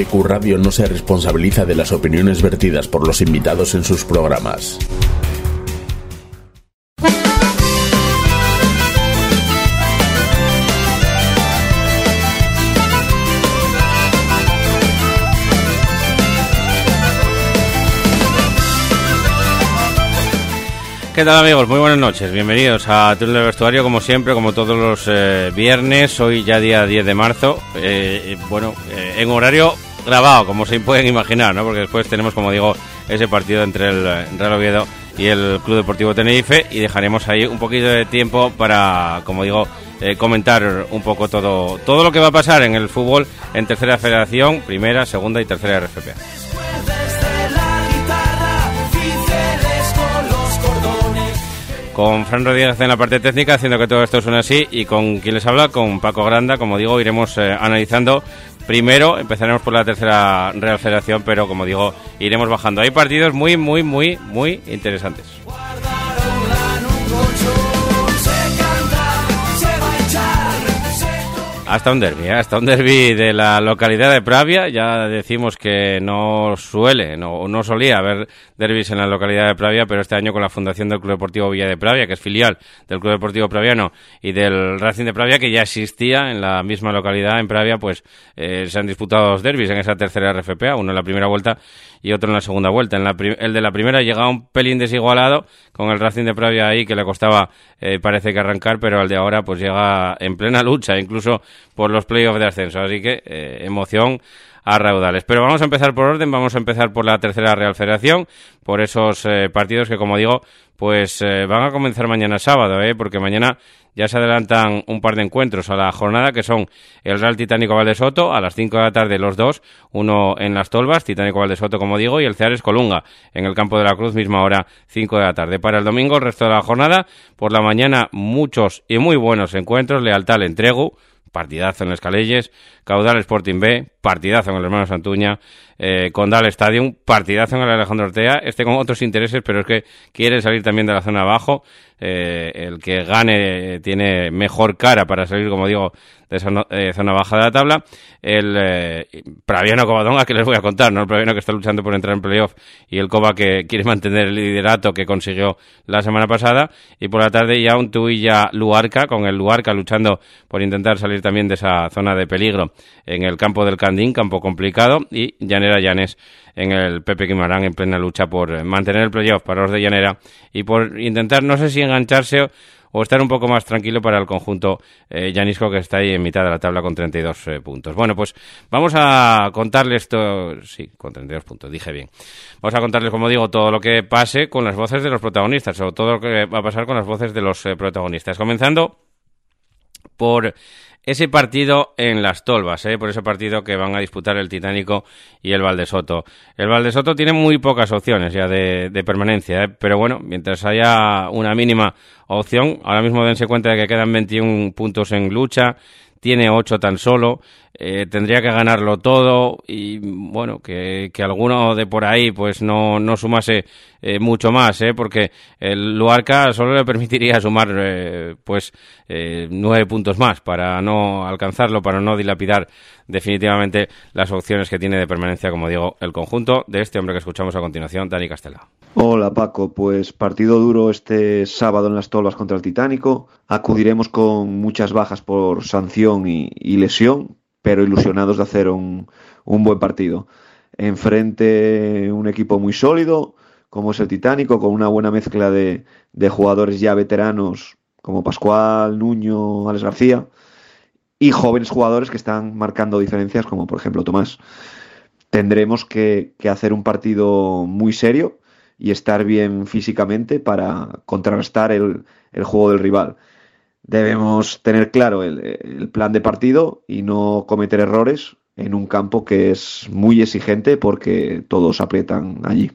APQ Radio no se responsabiliza de las opiniones vertidas por los invitados en sus programas. ¿Qué tal amigos? Muy buenas noches, bienvenidos a Túnel del Vestuario como siempre, como todos los eh, viernes, hoy ya día 10 de marzo, eh, bueno, eh, en horario grabado, como se pueden imaginar, ¿no? Porque después tenemos, como digo, ese partido entre el Real Oviedo y el Club Deportivo Tenerife y dejaremos ahí un poquito de tiempo para, como digo, comentar un poco todo, todo lo que va a pasar en el fútbol en tercera federación, primera, segunda y tercera RFP. con Fran Rodríguez en la parte técnica, haciendo que todo esto suene así, y con quien les habla, con Paco Granda, como digo, iremos eh, analizando. Primero empezaremos por la tercera Real Federación, pero como digo, iremos bajando. Hay partidos muy, muy, muy, muy interesantes. Hasta un derby, ¿eh? hasta un derby de la localidad de Pravia. Ya decimos que no suele, no, no solía haber derbis en la localidad de Pravia, pero este año con la fundación del Club Deportivo Villa de Pravia, que es filial del Club Deportivo Praviano y del Racing de Pravia, que ya existía en la misma localidad en Pravia, pues eh, se han disputado dos derbis en esa tercera RFPA, uno en la primera vuelta y otro en la segunda vuelta. En la el de la primera llegaba un pelín desigualado con el Racing de Pravia ahí que le costaba eh, parece que arrancar, pero el de ahora pues llega en plena lucha, incluso por los playoffs de ascenso. Así que eh, emoción a raudales. Pero vamos a empezar por orden, vamos a empezar por la tercera Real Federación, por esos eh, partidos que, como digo, pues van a comenzar mañana sábado, ¿eh? porque mañana ya se adelantan un par de encuentros a la jornada, que son el Real Titánico Valdesoto, a las 5 de la tarde los dos, uno en las Tolvas, Titánico Valdesoto, como digo, y el Ceares Colunga, en el Campo de la Cruz, misma hora, 5 de la tarde. Para el domingo, el resto de la jornada, por la mañana, muchos y muy buenos encuentros, Lealtad Entregu, partidazo en Escalelles, Caudal Sporting B, partidazo en el Hermano Santuña, eh, Condal Stadium, partidazo en el Alejandro Ortega, este con otros intereses, pero es que quiere salir también de la zona abajo, eh, el que gane tiene mejor cara para salir, como digo, de esa eh, zona baja de la tabla. El eh, Praviano Covadonga, que les voy a contar, ¿no? El Praviano que está luchando por entrar en playoff y el Cova que quiere mantener el liderato que consiguió la semana pasada. Y por la tarde ya un Tuilla Luarca, con el Luarca luchando por intentar salir también de esa zona de peligro en el campo del Campo complicado. Y Llanera Llanes en el Pepe Quimarán en plena lucha por mantener el playoff para los de Llanera y por intentar, no sé si engancharse o estar un poco más tranquilo para el conjunto eh, que está ahí en mitad de la tabla con 32 eh, puntos. Bueno, pues vamos a contarles esto, sí, con 32 puntos, dije bien. Vamos a contarles, como digo, todo lo que pase con las voces de los protagonistas, o todo lo que va a pasar con las voces de los eh, protagonistas. Comenzando por ese partido en las Tolvas, ¿eh? por ese partido que van a disputar el Titánico y el Valdesoto. El Valdesoto tiene muy pocas opciones ya de, permanencia, ¿eh? pero bueno, mientras haya una mínima opción, ahora mismo dense cuenta de que quedan 21 puntos en lucha, tiene 8 tan solo, eh, tendría que ganarlo todo y bueno, que, que, alguno de por ahí pues no, no sumase eh, mucho más, ¿eh? porque el Luarca solo le permitiría sumar pues nueve puntos más para no alcanzarlo, para no dilapidar definitivamente las opciones que tiene de permanencia, como digo, el conjunto de este hombre que escuchamos a continuación, Dani Castela. Hola Paco, pues partido duro este sábado en las Tolvas contra el Titánico. Acudiremos con muchas bajas por sanción y lesión, pero ilusionados de hacer un, un buen partido. Enfrente un equipo muy sólido, como es el Titánico, con una buena mezcla de, de jugadores ya veteranos como Pascual, Nuño, Alex García, y jóvenes jugadores que están marcando diferencias, como por ejemplo Tomás. Tendremos que, que hacer un partido muy serio y estar bien físicamente para contrarrestar el, el juego del rival debemos tener claro el, plan de partido y no cometer errores en un campo que es muy exigente porque todos aprietan allí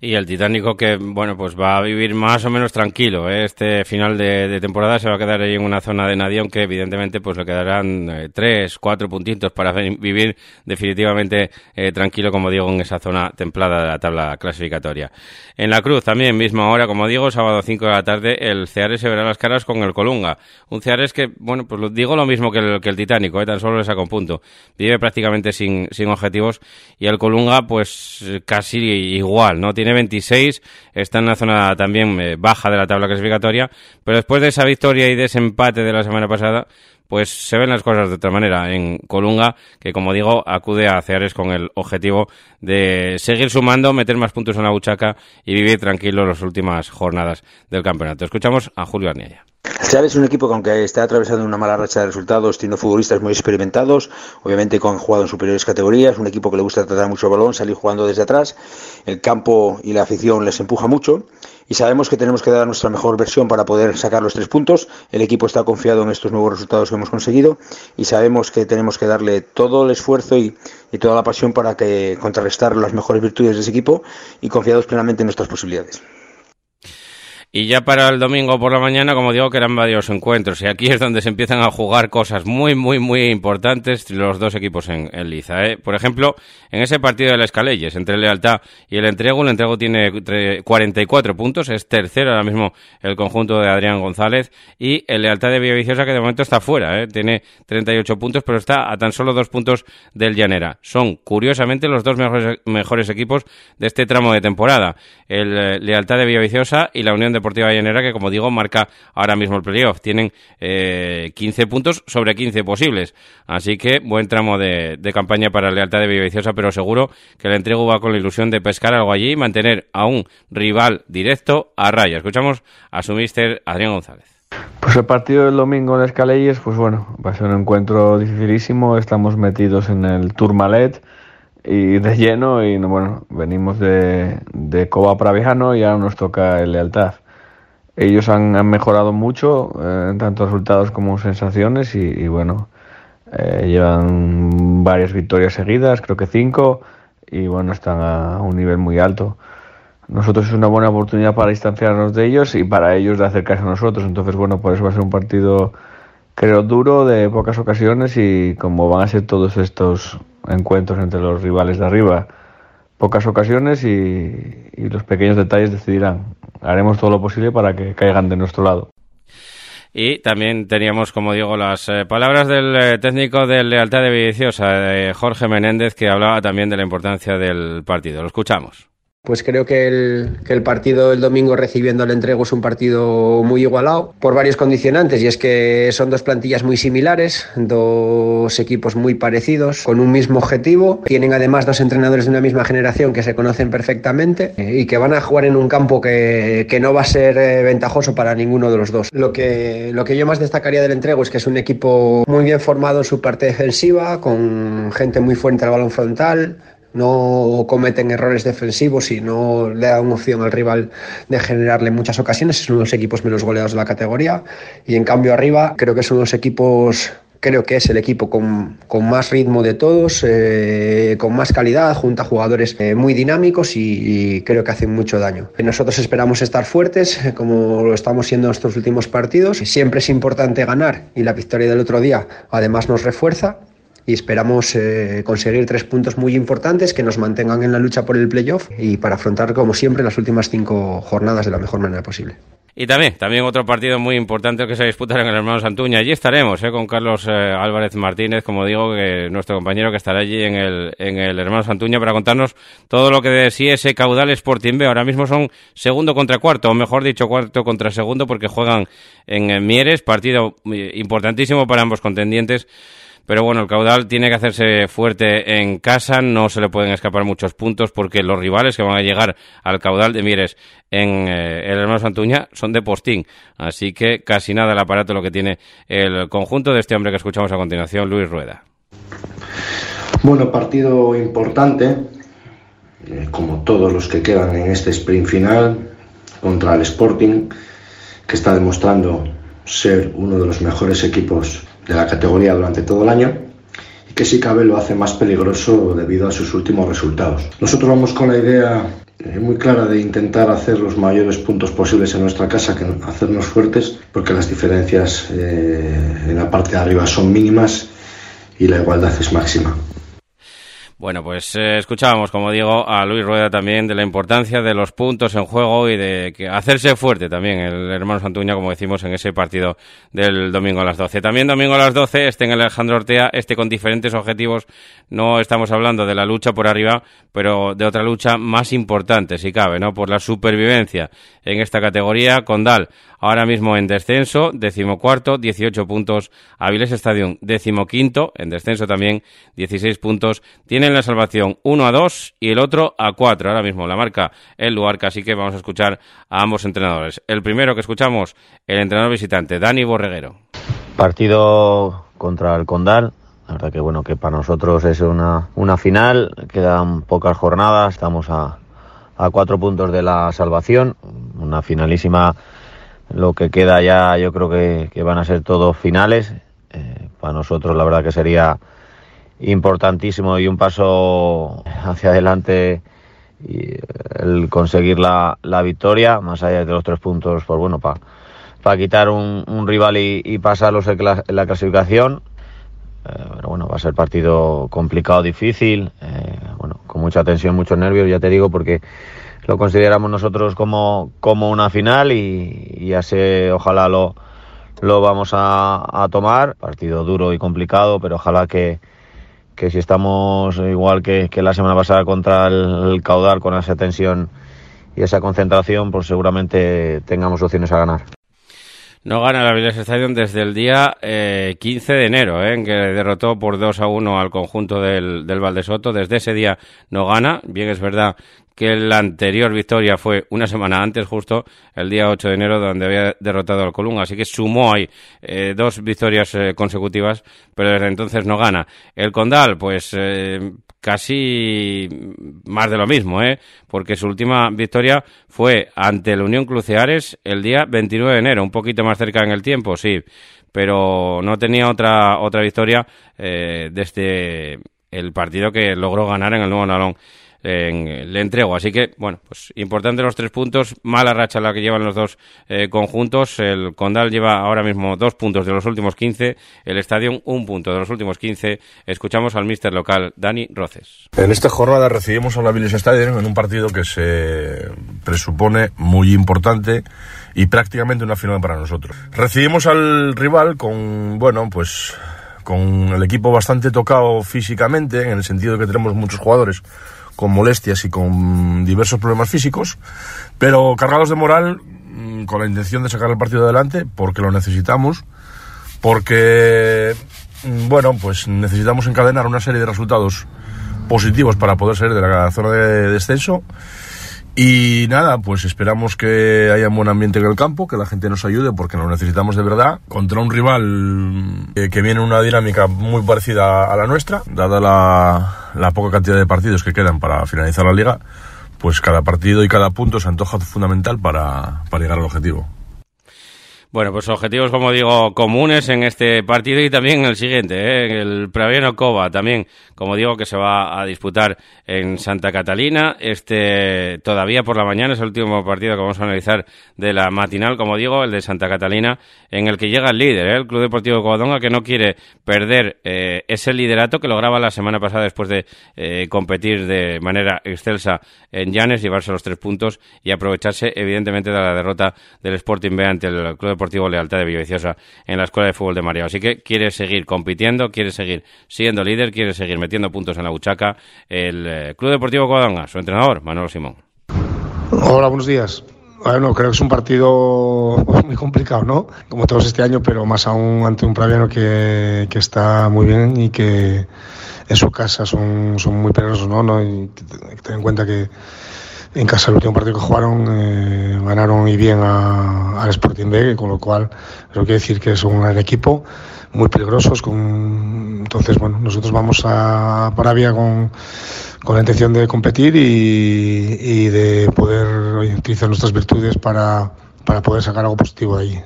y el Titánico que, bueno, pues va a vivir más o menos tranquilo. ¿eh? Este final de, temporada se va a quedar ahí en una zona de nadie, aunque evidentemente pues le quedarán eh, tres, cuatro puntitos para vivir definitivamente eh, tranquilo, como digo, en esa zona templada de la tabla clasificatoria. En la Cruz también, misma hora, como digo, sábado 5 de la tarde, el Ceares se verá las caras con el Colunga. Un Ceares que, bueno, pues digo lo mismo que el, que el Titánico, tan solo le saca un punto. Vive prácticamente sin, sin objetivos y el Colunga pues casi igual, ¿no? Tiene tiene 26, está en la zona también eh, baja de la tabla clasificatoria, pero después de esa victoria y de ese empate de la semana pasada, pues se ven las cosas de otra manera en Colunga, que como digo, acude a Ceares con el objetivo de seguir sumando, meter más puntos en la buchaca y vivir tranquilo las últimas jornadas del campeonato. Escuchamos a Julio Arniella. Ceares es un equipo que aunque está atravesando una mala racha de resultados, tiene futbolistas muy experimentados, obviamente que han jugado en superiores categorías, un equipo que le gusta tratar mucho el balón, salir jugando desde atrás, el campo y la afición les empuja mucho y sabemos que tenemos que dar nuestra mejor versión para poder sacar los tres puntos. El equipo está confiado en estos nuevos resultados que hemos conseguido y sabemos que tenemos que darle todo el esfuerzo y, toda la pasión para que contrarrestar las mejores virtudes de ese equipo y confiados plenamente en nuestras posibilidades. Y ya para el domingo por la mañana, como digo, que eran varios encuentros. Y aquí es donde se empiezan a jugar cosas muy, muy, muy importantes los dos equipos en, Liza. ¿eh? Por ejemplo, en ese partido de la Escaleyes, entre Lealtad y el Entrego, el Entrego tiene 44 puntos, es tercero ahora mismo el conjunto de Adrián González. Y el Lealtad de Villaviciosa, que de momento está fuera, ¿eh? tiene 38 puntos, pero está a tan solo dos puntos del Llanera. Son, curiosamente, los dos mejores, mejores equipos de este tramo de temporada. El eh, Lealtad de Villaviciosa y la Unión de Deportiva Llanera, que como digo, marca ahora mismo el playoff. Tienen eh, 15 puntos sobre 15 posibles. Así que buen tramo de, campaña para lealtad de Villaviciosa, pero seguro que el entrego va con la ilusión de pescar algo allí y mantener a un rival directo a raya. Escuchamos a su mister Adrián González. Pues el partido del domingo en Escaleyes, pues bueno, va a ser un encuentro dificilísimo. Estamos metidos en el Tourmalet y de lleno y bueno, venimos de, de Coba Pravijano y ahora nos toca el Lealtad. Ellos han, mejorado mucho, eh, tanto resultados como sensaciones, y, bueno, eh, llevan varias victorias seguidas, creo que cinco, y bueno, están a un nivel muy alto. Nosotros es una buena oportunidad para distanciarnos de ellos y para ellos de acercarse a nosotros. Entonces, bueno, por eso va a ser un partido, creo, duro, de pocas ocasiones, y como van a ser todos estos encuentros entre los rivales de arriba, pocas ocasiones y, los pequeños detalles decidirán. Haremos todo lo posible para que caigan de nuestro lado. Y también teníamos, como digo, las eh, palabras del eh, técnico de Lealtad de Villiciosa, Jorge Menéndez, que hablaba también de la importancia del partido. Lo escuchamos. Pues creo que el, que el partido del domingo recibiendo el entrego es un partido muy igualado por varios condicionantes y es que son dos plantillas muy similares, dos equipos muy parecidos, con un mismo objetivo. Tienen además dos entrenadores de una misma generación que se conocen perfectamente y que van a jugar en un campo que, que no va a ser eh, ventajoso para ninguno de los dos. Lo que, lo que yo más destacaría del entrego es que es un equipo muy bien formado en su parte defensiva, con gente muy fuerte al balón frontal, no cometen errores defensivos y no le dan opción al rival de generarle muchas ocasiones. Es uno de los equipos menos goleados de la categoría. Y en cambio arriba creo que de los equipos creo que es el equipo con, más ritmo de todos, eh, con más calidad, junto a jugadores eh, muy dinámicos y, creo que hacen mucho daño. Nosotros esperamos estar fuertes, eh, como lo estamos siendo en estos últimos partidos. Siempre es importante ganar y la victoria del otro día además nos refuerza y esperamos eh, conseguir tres puntos muy importantes que nos mantengan en la lucha por el playoff y para afrontar, como siempre, las últimas cinco jornadas de la mejor manera posible. Y también, también otro partido muy importante que se disputará en el Hermano Santuña. Allí estaremos eh, con Carlos eh, Álvarez Martínez, como digo, que nuestro compañero que estará allí en el, en el Hermano Santuña para contarnos todo lo que de sí ese caudal Sporting B. Ahora mismo son segundo contra cuarto, o mejor dicho, cuarto contra segundo, porque juegan en Mieres, partido importantísimo para ambos contendientes pero bueno, el caudal tiene que hacerse fuerte en casa, no se le pueden escapar muchos puntos porque los rivales que van a llegar al caudal de Mieres en eh, el hermano Santuña son de postín. Así que casi nada el aparato lo que tiene el conjunto de este hombre que escuchamos a continuación, Luis Rueda. Bueno, partido importante, eh, como todos los que quedan en este sprint final, contra el Sporting, que está demostrando ser uno de los mejores equipos de la categoría durante todo el año y que si cabe lo hace más peligroso debido a sus últimos resultados. Nosotros vamos con la idea eh, muy clara de intentar hacer los mayores puntos posibles en nuestra casa, que hacernos fuertes, porque las diferencias eh, en la parte de arriba son mínimas y la igualdad es máxima. Bueno, pues eh, escuchábamos, como digo, a Luis Rueda también de la importancia de los puntos en juego y de que hacerse fuerte también el hermano Santuña, como decimos, en ese partido del domingo a las 12. También domingo a las 12, este en Alejandro Ortea, este con diferentes objetivos. No estamos hablando de la lucha por arriba, pero de otra lucha más importante, si cabe, ¿no? Por la supervivencia en esta categoría. Condal, ahora mismo en descenso, decimocuarto, 18 puntos. Avilés Stadium, decimoquinto, en descenso también, 16 puntos. Tienen la salvación 1 a 2 y el otro a 4. Ahora mismo la marca el lugar, así que vamos a escuchar a ambos entrenadores. El primero que escuchamos, el entrenador visitante, Dani Borreguero. Partido contra el Condal, la verdad que bueno, que para nosotros es una, una final, quedan pocas jornadas, estamos a, a cuatro puntos de la salvación, una finalísima, lo que queda ya yo creo que, que van a ser todos finales, eh, para nosotros la verdad que sería importantísimo y un paso hacia adelante y el conseguir la, la victoria, más allá de los tres puntos, pues bueno, para para quitar un, un rival y, pasarlos en la clasificación. Eh, pero bueno, va a ser partido complicado, difícil, eh, bueno, con mucha tensión, muchos nervios, ya te digo, porque lo consideramos nosotros como, como una final y, y así ojalá lo, lo vamos a, a, tomar. Partido duro y complicado, pero ojalá que, que si estamos igual que, que la semana pasada contra el, el, caudal, con esa tensión y esa concentración, pues seguramente tengamos opciones a ganar. No gana la Avilés Stadium desde el día eh, 15 de enero, eh, en que derrotó por 2 a 1 al conjunto del, del Valdesoto. Desde ese día no gana. Bien es verdad que la anterior victoria fue una semana antes, justo el día 8 de enero, donde había derrotado al Colunga. Así que sumó ahí eh, dos victorias eh, consecutivas, pero desde entonces no gana. El Condal, pues eh, casi más de lo mismo, ¿eh? porque su última victoria fue ante la Unión Cruceares el día 29 de enero, un poquito más cerca en el tiempo, sí, pero no tenía otra, otra victoria eh, desde el partido que logró ganar en el Nuevo Nalón le entrego. Así que, bueno, pues importante los tres puntos. Mala racha la que llevan los dos eh, conjuntos. El Condal lleva ahora mismo dos puntos de los últimos 15. El Estadio un punto de los últimos 15. Escuchamos al mister local, Dani Roces. En esta jornada recibimos a la Village Stadium en un partido que se presupone muy importante y prácticamente una final para nosotros. Recibimos al rival con, bueno, pues con el equipo bastante tocado físicamente, en el sentido de que tenemos muchos jugadores con molestias y con diversos problemas físicos, pero cargados de moral, mm, con la intención de sacar el partido adelante, porque lo necesitamos, porque, mm, bueno, pues necesitamos encadenar una serie de resultados positivos para poder salir de la zona de descenso. Y nada, pues esperamos que haya un buen ambiente en el campo, que la gente nos ayude porque lo necesitamos de verdad. Contra un rival que, que viene en una dinámica muy parecida a la nuestra, dada la, la poca cantidad de partidos que quedan para finalizar la liga, pues cada partido y cada punto se antoja fundamental para, para llegar al objetivo. Bueno, pues objetivos, como digo, comunes en este partido y también en el siguiente, ¿eh? el Praviano Cova, también, como digo, que se va a disputar en Santa Catalina. Este todavía por la mañana es el último partido que vamos a analizar de la matinal, como digo, el de Santa Catalina, en el que llega el líder, ¿eh? el Club Deportivo Covadonga, que no quiere perder eh, ese liderato que lograba la semana pasada después de eh, competir de manera excelsa en Llanes, llevarse los tres puntos y aprovecharse, evidentemente, de la derrota del Sporting B ante el Club Deportivo Lealtad de Villaviciosa en la Escuela de Fútbol de Mario. Así que quiere seguir compitiendo, quiere seguir siendo líder, quiere seguir metiendo puntos en la buchaca. El eh, Club Deportivo Covadonga, su entrenador, Manolo Simón. Hola, buenos días. Bueno, creo que es un partido muy complicado, ¿no? Como todos este año, pero más aún ante un Praviano que, está muy bien y que en su casa son, muy peligrosos, ¿no? ¿no? Y que tener en cuenta que en casa el último partido que jugaron eh, ganaron y bien al Sporting B, con lo cual creo que decir que son un gran equipo, muy peligrosos. Con, entonces, bueno, nosotros vamos a Paravia con, con la intención de competir y, de poder utilizar nuestras virtudes para, para poder sacar algo positivo de allí.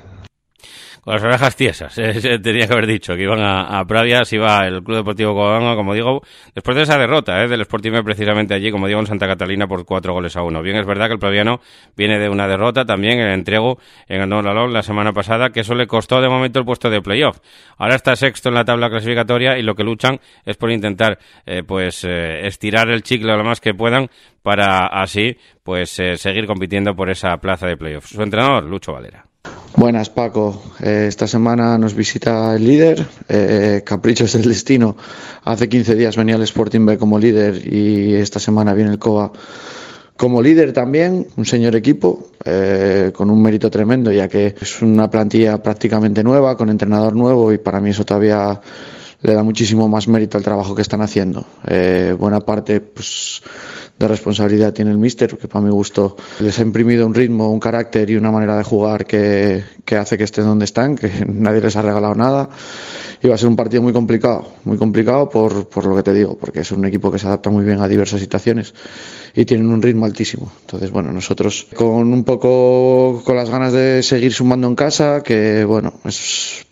Con las orejas tiesas, eh, tenía que haber dicho que iban a, Pravia, si va el Club Deportivo Covadonga, como digo, después de esa derrota eh, del Sporting precisamente allí, como digo, en Santa Catalina por cuatro goles a uno. Bien, es verdad que el praviano viene de una derrota también, el entrego en el la semana pasada, que eso le costó de momento el puesto de playoff. Ahora está sexto en la tabla clasificatoria y lo que luchan es por intentar eh, pues eh, estirar el chicle lo más que puedan para así pues seguir compitiendo por esa plaza de playoff. Su entrenador, Lucho Valera. Buenas Paco, eh, esta semana nos visita el líder, eh, Caprichos del Destino. Hace 15 días venía el Sporting B como líder y esta semana viene el COA como líder también, un señor equipo, eh, con un mérito tremendo, ya que es una plantilla prácticamente nueva, con entrenador nuevo y para mí eso todavía le da muchísimo más mérito al trabajo que están haciendo. buena parte, pues de responsabilidad tiene el míster, que para mi gusto les ha imprimido un ritmo, un carácter y una manera de jugar que, que hace que estén donde están, que nadie les ha regalado nada. Y va a ser un partido muy complicado, muy complicado por, por lo que te digo, porque es un equipo que se adapta muy bien a diversas situaciones y tienen un ritmo altísimo. Entonces, bueno, nosotros con un poco con las ganas de seguir sumando en casa, que bueno,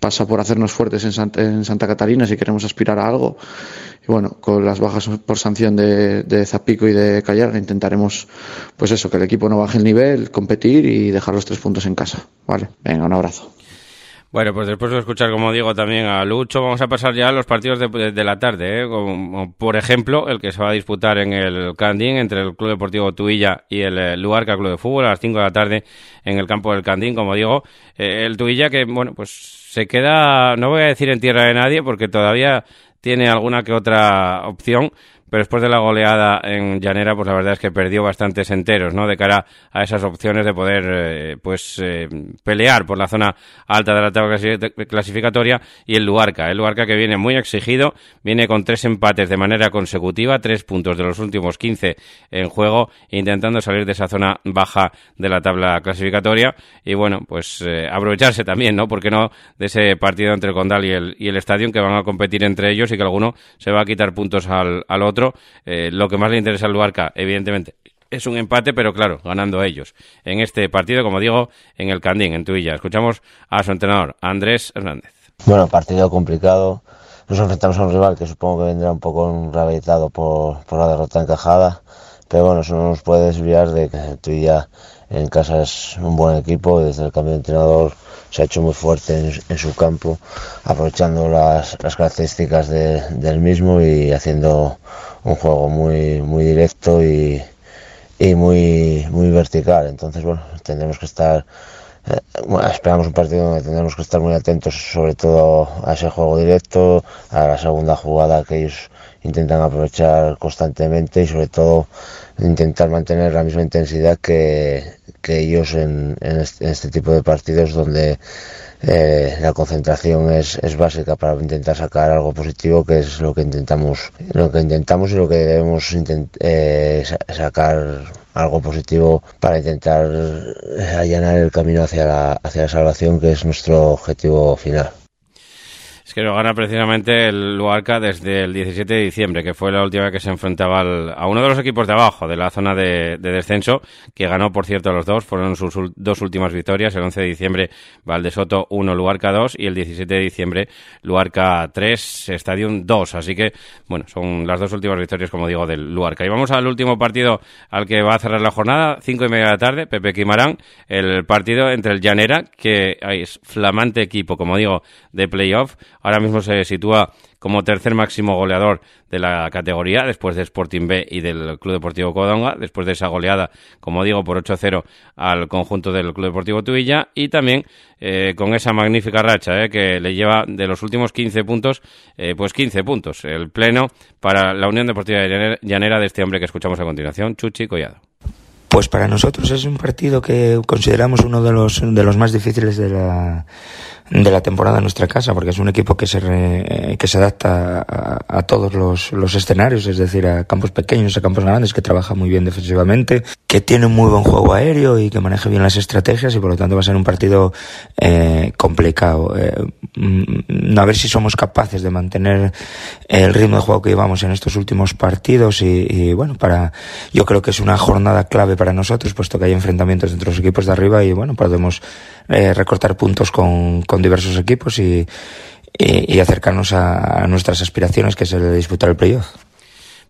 pasa por hacernos fuertes en Santa, en Santa Catarina si queremos aspirar a algo y bueno, con las bajas por sanción de, de Zapico y de Callar intentaremos, pues eso, que el equipo no baje el nivel, competir y dejar los tres puntos en casa. Vale, venga, un abrazo. Bueno, pues después de escuchar, como digo, también a Lucho, vamos a pasar ya a los partidos de, la tarde, ¿eh? como, por ejemplo el que se va a disputar en el Candín entre el Club Deportivo Tuilla y el eh, Luarca Club de Fútbol a las 5 de la tarde en el campo del Candín, como digo, eh, el Tuilla que, bueno, pues se queda, no voy a decir en tierra de nadie porque todavía tiene alguna que otra opción, pero después de la goleada en Llanera, pues la verdad es que perdió bastantes enteros, ¿no? De cara a esas opciones de poder, eh, pues, eh, pelear por la zona alta de la tabla clasificatoria y el Luarca. El Luarca que viene muy exigido, viene con tres empates de manera consecutiva, tres puntos de los últimos 15 en juego, intentando salir de esa zona baja de la tabla clasificatoria y bueno, pues eh, aprovecharse también, ¿no? Porque no de ese partido entre el Condal y el, y el Estadio que van a competir entre ellos y que alguno se va a quitar puntos al otro eh, lo que más le interesa al Luarca, evidentemente, es un empate, pero claro, ganando ellos. En este partido, como digo, en el Candín, en Tuilla. Escuchamos a su entrenador, Andrés Hernández. Bueno, partido complicado. Nos enfrentamos a un rival que supongo que vendrá un poco rehabilitado por, por la derrota encajada. Pero bueno, eso no nos puede desviar de que Tuilla en casa es un buen equipo. Desde el cambio de entrenador se ha hecho muy fuerte en, su campo, aprovechando las, características del mismo y haciendo un juego muy, muy directo y, y muy, muy vertical. Entonces, bueno, tendremos que estar, eh, esperamos un partido donde tendremos que estar muy atentos sobre todo a ese juego directo, a la segunda jugada que ellos intentan aprovechar constantemente y sobre todo intentar mantener la misma intensidad que, que ellos en, en, este, tipo de partidos donde eh, la concentración es, es, básica para intentar sacar algo positivo que es lo que intentamos lo que intentamos y lo que debemos eh, sacar algo positivo para intentar allanar el camino hacia la, hacia la salvación que es nuestro objetivo final que lo gana precisamente el Luarca desde el 17 de diciembre, que fue la última vez que se enfrentaba a uno de los equipos de abajo, de la zona de, descenso, que ganó, por cierto, los dos. Fueron sus dos últimas victorias. El 11 de diciembre, Valdesoto 1, Luarca 2. Y el 17 de diciembre, Luarca 3, Stadium 2. Así que, bueno, son las dos últimas victorias, como digo, del Luarca. Y vamos al último partido al que va a cerrar la jornada, cinco y media de la tarde, Pepe Quimarán, el partido entre el Llanera, que es flamante equipo, como digo, de playoff Ahora mismo se sitúa como tercer máximo goleador de la categoría, después de Sporting B y del Club Deportivo Codonga, después de esa goleada, como digo, por 8-0 al conjunto del Club Deportivo Tuilla, y también eh, con esa magnífica racha eh, que le lleva de los últimos 15 puntos, eh, pues 15 puntos, el pleno para la Unión Deportiva Llanera de este hombre que escuchamos a continuación, Chuchi Collado. Pues para nosotros es un partido que consideramos uno de los, de los más difíciles de la, de la temporada en nuestra casa, porque es un equipo que se, que se adapta a, todos los, los, escenarios, es decir, a campos pequeños, a campos grandes, que trabaja muy bien defensivamente, que tiene un muy buen juego aéreo y que maneja bien las estrategias y por lo tanto va a ser un partido eh, complicado. Eh, mm, a ver si somos capaces de mantener el ritmo de juego que llevamos en estos últimos partidos y, y bueno, para, yo creo que es una jornada clave para nosotros, puesto que hay enfrentamientos entre los equipos de arriba y bueno, podemos eh, recortar puntos con, con diversos equipos y, y, acercarnos a, nuestras aspiraciones, que es el de disputar el playoff.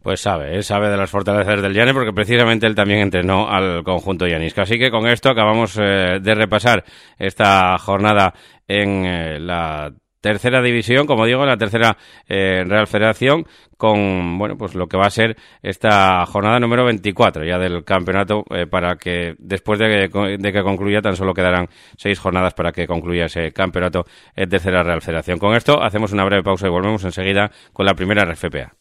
Pues sabe, él sabe de las fortalezas del Llanes porque precisamente él también entrenó al conjunto Llanisca. Así que con esto acabamos eh, de repasar esta jornada en eh, la tercera división, como digo, la tercera eh, Real Federación, con bueno, pues lo que va a ser esta jornada número 24 ya del campeonato, eh, para que después de que, de que, concluya tan solo quedarán seis jornadas para que concluya ese campeonato en tercera Real Federación. Con esto hacemos una breve pausa y volvemos enseguida con la primera RFPA.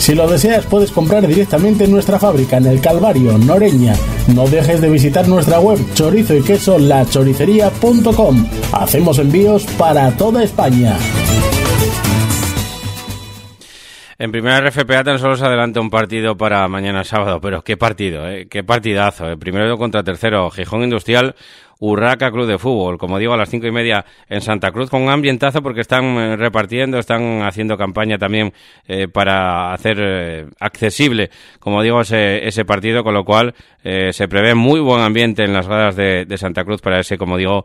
Si lo deseas, puedes comprar directamente en nuestra fábrica en el Calvario, Noreña. No dejes de visitar nuestra web chorizo y queso lachoricería.com. Hacemos envíos para toda España. En primera RFPA tan solo se adelanta un partido para mañana sábado, pero qué partido, ¿eh? qué partidazo. ¿eh? Primero contra tercero, Gijón Industrial, Urraca Club de Fútbol, como digo, a las cinco y media en Santa Cruz, con un ambientazo porque están eh, repartiendo, están haciendo campaña también eh, para hacer eh, accesible, como digo, ese, partido, con lo cual eh, se prevé muy buen ambiente en las gradas de, de Santa Cruz para ese, como digo,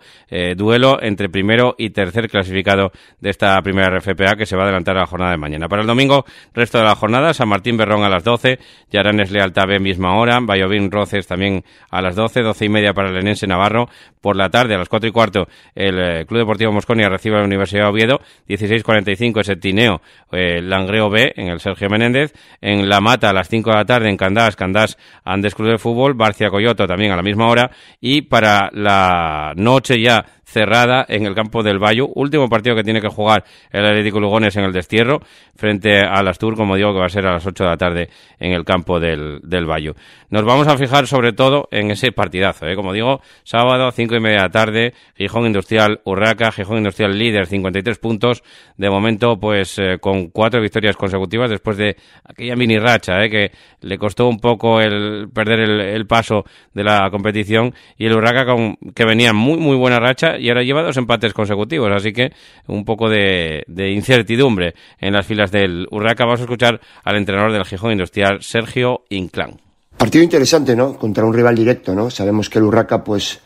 duelo entre primero y tercer clasificado de esta primera RFPA que se va a adelantar a la jornada de mañana. Para el domingo, resto de la jornada, San Martín Berrón a las 12, Yaranes Lealtad B misma hora, Bayovín Roces también a las 12, 12 y media para el Enense Navarro, por la tarde, a las cuatro y cuarto, el eh, Club Deportivo Mosconia recibe a la Universidad de Oviedo. 16.45 ese Tineo, eh, Langreo B, en el Sergio Menéndez. En La Mata, a las 5 de la tarde, en Candás, Candás Andes Club de Fútbol. Barcia Coyoto también a la misma hora. Y para la noche ya cerrada en el campo del Bayo. Último partido que tiene que jugar el Atlético Lugones en el destierro frente al Astur, como digo, que va a ser a las 8 de la tarde en el campo del, del Bayo. Nos vamos a fijar sobre todo en ese partidazo, ¿eh? como digo, sábado, 5 y media de la tarde, Gijón Industrial Urraca, Gijón Industrial líder, 53 puntos, de momento pues eh, con cuatro victorias consecutivas después de aquella mini racha ¿eh? que le costó un poco el perder el, el paso de la competición y el Urraca que venía muy muy buena racha y ahora lleva dos empates consecutivos, así que un poco de, incertidumbre en las filas del Urraca. Vamos a escuchar al entrenador del Gijón Industrial, Sergio Inclán. Partido interesante, ¿no? Contra un rival directo, ¿no? Sabemos que el Urraca, pues,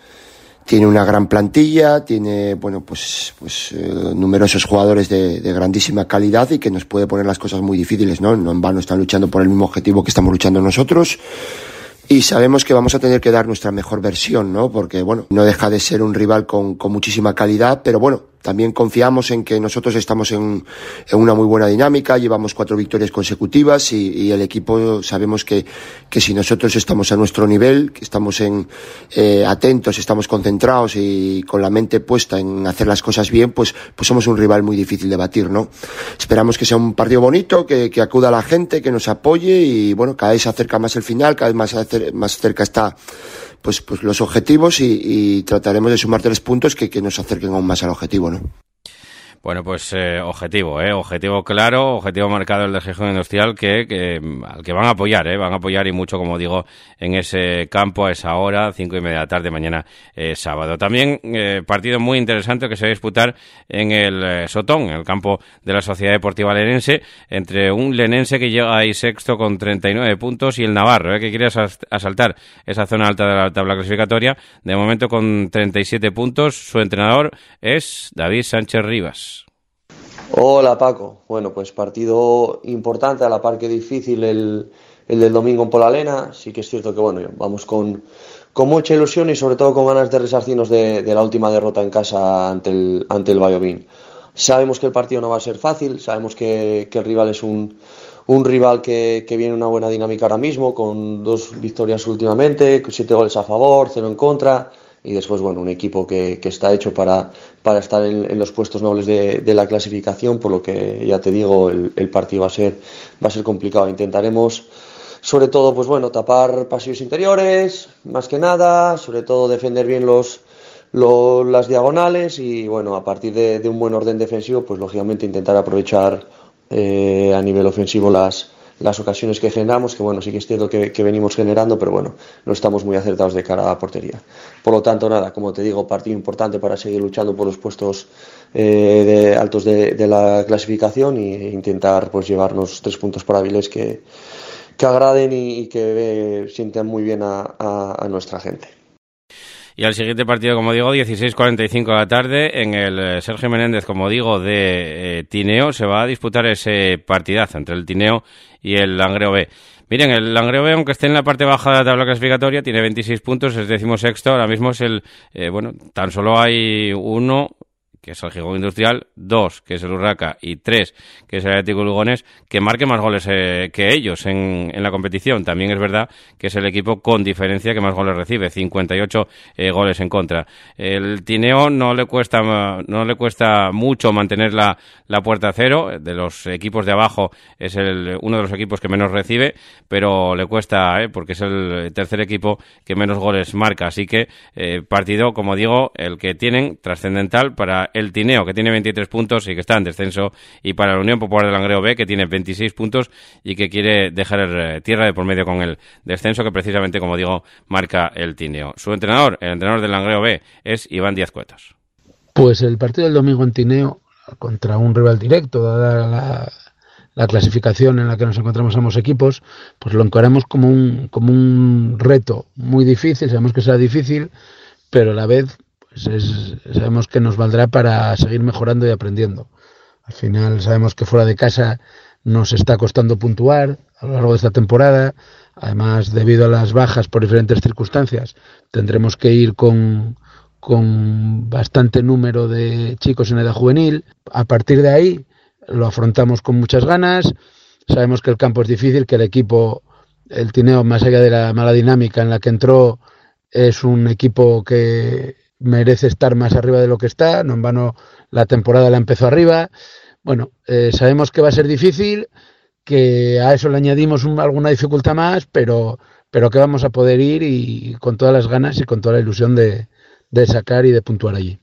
tiene una gran plantilla, tiene, bueno, pues, pues eh, numerosos jugadores de, de, grandísima calidad y que nos puede poner las cosas muy difíciles, ¿no? No en vano están luchando por el mismo objetivo que estamos luchando nosotros y sabemos que vamos a tener que dar nuestra mejor versión, ¿no? Porque, bueno, no deja de ser un rival con, con muchísima calidad, pero bueno, también confiamos en que nosotros estamos en, en una muy buena dinámica, llevamos cuatro victorias consecutivas y, y el equipo sabemos que, que, si nosotros estamos a nuestro nivel, que estamos en, eh, atentos, estamos concentrados y con la mente puesta en hacer las cosas bien, pues, pues somos un rival muy difícil de batir, ¿no? Esperamos que sea un partido bonito, que, que acuda la gente, que nos apoye y bueno, cada vez se acerca más el final, cada vez más, más cerca está pues, pues los objetivos y, y trataremos de sumar tres puntos que, que nos acerquen aún más al objetivo, ¿no? Bueno, pues eh, objetivo, ¿eh? Objetivo claro, objetivo marcado el de Gijón Industrial que, que, al que van a apoyar, ¿eh? Van a apoyar y mucho, como digo, en ese campo a esa hora, cinco y media de la tarde, mañana eh, sábado. También eh, partido muy interesante que se va a disputar en el eh, Sotón, el campo de la Sociedad Deportiva Lenense, entre un lenense que llega ahí sexto con 39 puntos y el Navarro, que quiere asaltar esa zona alta de la tabla clasificatoria, de momento con 37 puntos. Su entrenador es David Sánchez Rivas. Hola Paco, bueno pues partido importante a la par que difícil el, el del domingo en Polalena, sí que es cierto que bueno, vamos con, con mucha ilusión y sobre todo con ganas de resarcirnos de, de la última derrota en casa ante el, ante el Bayobín. Sabemos que el partido no va a ser fácil, sabemos que, que el rival es un, un rival que, que viene en una buena dinámica ahora mismo, con dos victorias últimamente, siete goles a favor, cero en contra, y después, bueno, un equipo que, que está hecho para, para estar en, en los puestos nobles de, de, la clasificación, por lo que ya te digo, el, el, partido va a ser, va a ser complicado. Intentaremos, sobre todo, pues bueno, tapar pasillos interiores, más que nada, sobre todo defender bien los, los las diagonales y, bueno, a partir de, de, un buen orden defensivo, pues lógicamente intentar aprovechar eh, a nivel ofensivo las, las ocasiones que generamos, que bueno, sí que es cierto que, venimos generando, pero bueno, no estamos muy acertados de cara a la portería. Por lo tanto, nada, como te digo, partido importante para seguir luchando por los puestos eh, de, altos de, de, la clasificación e intentar pues llevarnos tres puntos por hábiles que, que agraden y, y que eh, sientan muy bien a, a, a nuestra gente. Y al siguiente partido, como digo, 16.45 de la tarde, en el eh, Sergio Menéndez, como digo, de eh, Tineo, se va a disputar ese partidazo entre el Tineo y el Langreo B. Miren, el Langreo B, aunque esté en la parte baja de la tabla clasificatoria, tiene 26 puntos, es decimosexto, ahora mismo es el, eh, bueno, tan solo hay uno que es el Gijón Industrial, dos, que es el Urraca, y tres, que es el Atlético Lugones, que marque más goles eh, que ellos en, en, la competición. También es verdad que es el equipo con diferencia que más goles recibe, 58 eh, goles en contra. El Tineo no le cuesta, no le cuesta mucho mantener la, la puerta a cero, de los equipos de abajo es el, uno de los equipos que menos recibe, pero le cuesta, eh, porque es el tercer equipo que menos goles marca. Así que eh, partido, como digo, el que tienen trascendental para el Tineo, que tiene 23 puntos y que está en descenso, y para la Unión Popular del Langreo B, que tiene 26 puntos y que quiere dejar eh, tierra de por medio con el descenso, que precisamente, como digo, marca el Tineo. Su entrenador, el entrenador del Langreo B, es Iván Díaz Cuetos. Pues el partido del domingo en Tineo, contra un rival directo, dada la, la clasificación en la que nos encontramos ambos equipos, pues lo encaramos como un, como un reto muy difícil, sabemos que será difícil, pero a la vez pues es, sabemos que nos valdrá para seguir mejorando y aprendiendo. Al final sabemos que fuera de casa nos está costando puntuar a lo largo de esta temporada. Además, debido a las bajas por diferentes circunstancias, tendremos que ir con, con bastante número de chicos en edad juvenil. A partir de ahí lo afrontamos con muchas ganas. Sabemos que el campo es difícil, que el equipo, el Tineo, más allá de la mala dinámica en la que entró, es un equipo que merece estar más arriba de lo que está, no en vano la temporada la empezó arriba. Bueno, eh, sabemos que va a ser difícil, que a eso le añadimos un, alguna dificultad más, pero, pero que vamos a poder ir y con todas las ganas y con toda la ilusión de, sacar y de puntuar allí.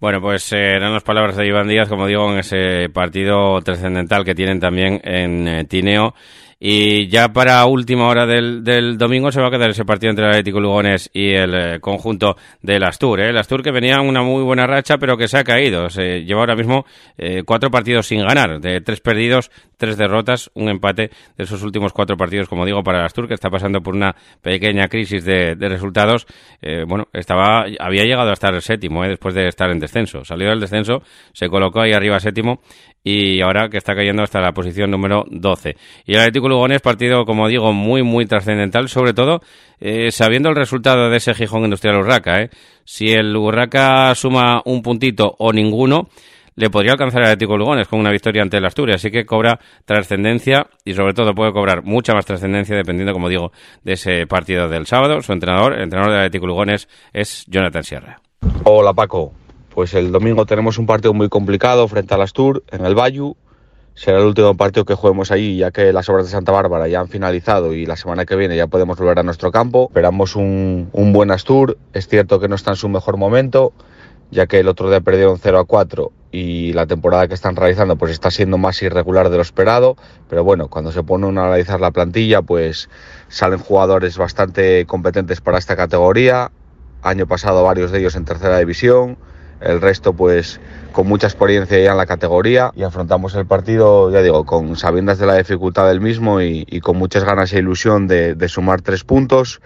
Bueno, pues eh, eran las palabras de Iván Díaz, como digo, en ese partido trascendental que tienen también en eh, Tineo y ya para última hora del, del, domingo se va a quedar ese partido entre el Atlético Lugones y el eh, conjunto del Astur. ¿eh? El Astur que venía en una muy buena racha, pero que se ha caído. Se lleva ahora mismo eh, cuatro partidos sin ganar, de tres perdidos, tres derrotas, un empate de esos últimos cuatro partidos, como digo, para el Astur, que está pasando por una pequeña crisis de, de resultados. Eh, bueno, estaba, había llegado a estar séptimo, ¿eh? después de estar en descenso. Salió del descenso, se colocó ahí arriba séptimo y ahora que está cayendo hasta la posición número 12. Y el Atlético Lugones, partido, como digo, muy, muy trascendental, sobre todo eh, sabiendo el resultado de ese Gijón Industrial Urraca. ¿eh? Si el Urraca suma un puntito o ninguno, le podría alcanzar el Atlético Lugones con una victoria ante el Asturias. Así que cobra trascendencia y sobre todo puede cobrar mucha más trascendencia dependiendo, como digo, de ese partido del sábado. Su entrenador, el entrenador del Atlético Lugones, es Jonathan Sierra. Hola Paco, pues el domingo tenemos un partido muy complicado frente al Astur en el Bayu. Será el último partido que juguemos allí, ya que las obras de Santa Bárbara ya han finalizado y la semana que viene ya podemos volver a nuestro campo. Esperamos un, un buen Astur. Es cierto que no está en su mejor momento, ya que el otro día perdió un 0 a 4 y la temporada que están realizando pues está siendo más irregular de lo esperado, pero bueno, cuando se pone a analizar la plantilla pues salen jugadores bastante competentes para esta categoría, año pasado varios de ellos en tercera división, el resto pues con mucha experiencia ya en la categoría y afrontamos el partido, ya digo, con sabiendas de la dificultad del mismo y, con muchas ganas e ilusión de, sumar tres puntos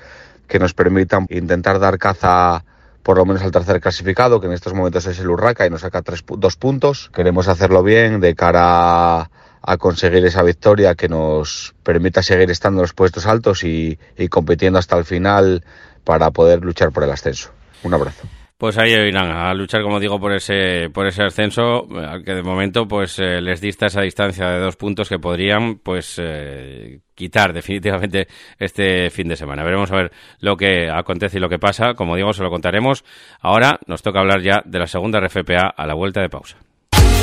que nos permitan intentar dar caza por lo menos al tercer clasificado, que en estos momentos es el Urraca y nos saca tres, dos puntos. Queremos hacerlo bien de cara a, a conseguir esa victoria que nos permita seguir estando en los puestos altos y, y compitiendo hasta el final para poder luchar por el ascenso. Un abrazo. Pues ahí irán a luchar, como digo, por ese por ese ascenso, que de momento pues eh, les dista esa distancia de dos puntos que podrían pues eh, quitar definitivamente este fin de semana. Veremos a ver lo que acontece y lo que pasa. Como digo, se lo contaremos. Ahora nos toca hablar ya de la segunda RFPA a la vuelta de pausa.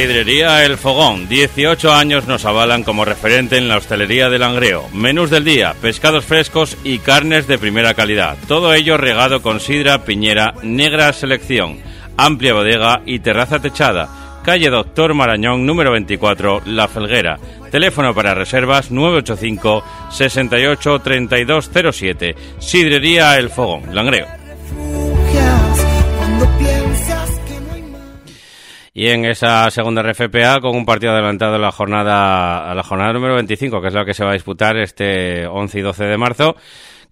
Sidrería El Fogón, 18 años nos avalan como referente en la hostelería de Langreo. Menús del día, pescados frescos y carnes de primera calidad. Todo ello regado con sidra, piñera, negra selección, amplia bodega y terraza techada. Calle Doctor Marañón, número 24, La Felguera. Teléfono para reservas 985 68 3207. Sidrería El Fogón, Langreo. Y en esa segunda RFPA con un partido adelantado a la jornada a la jornada número 25, que es la que se va a disputar este 11 y 12 de marzo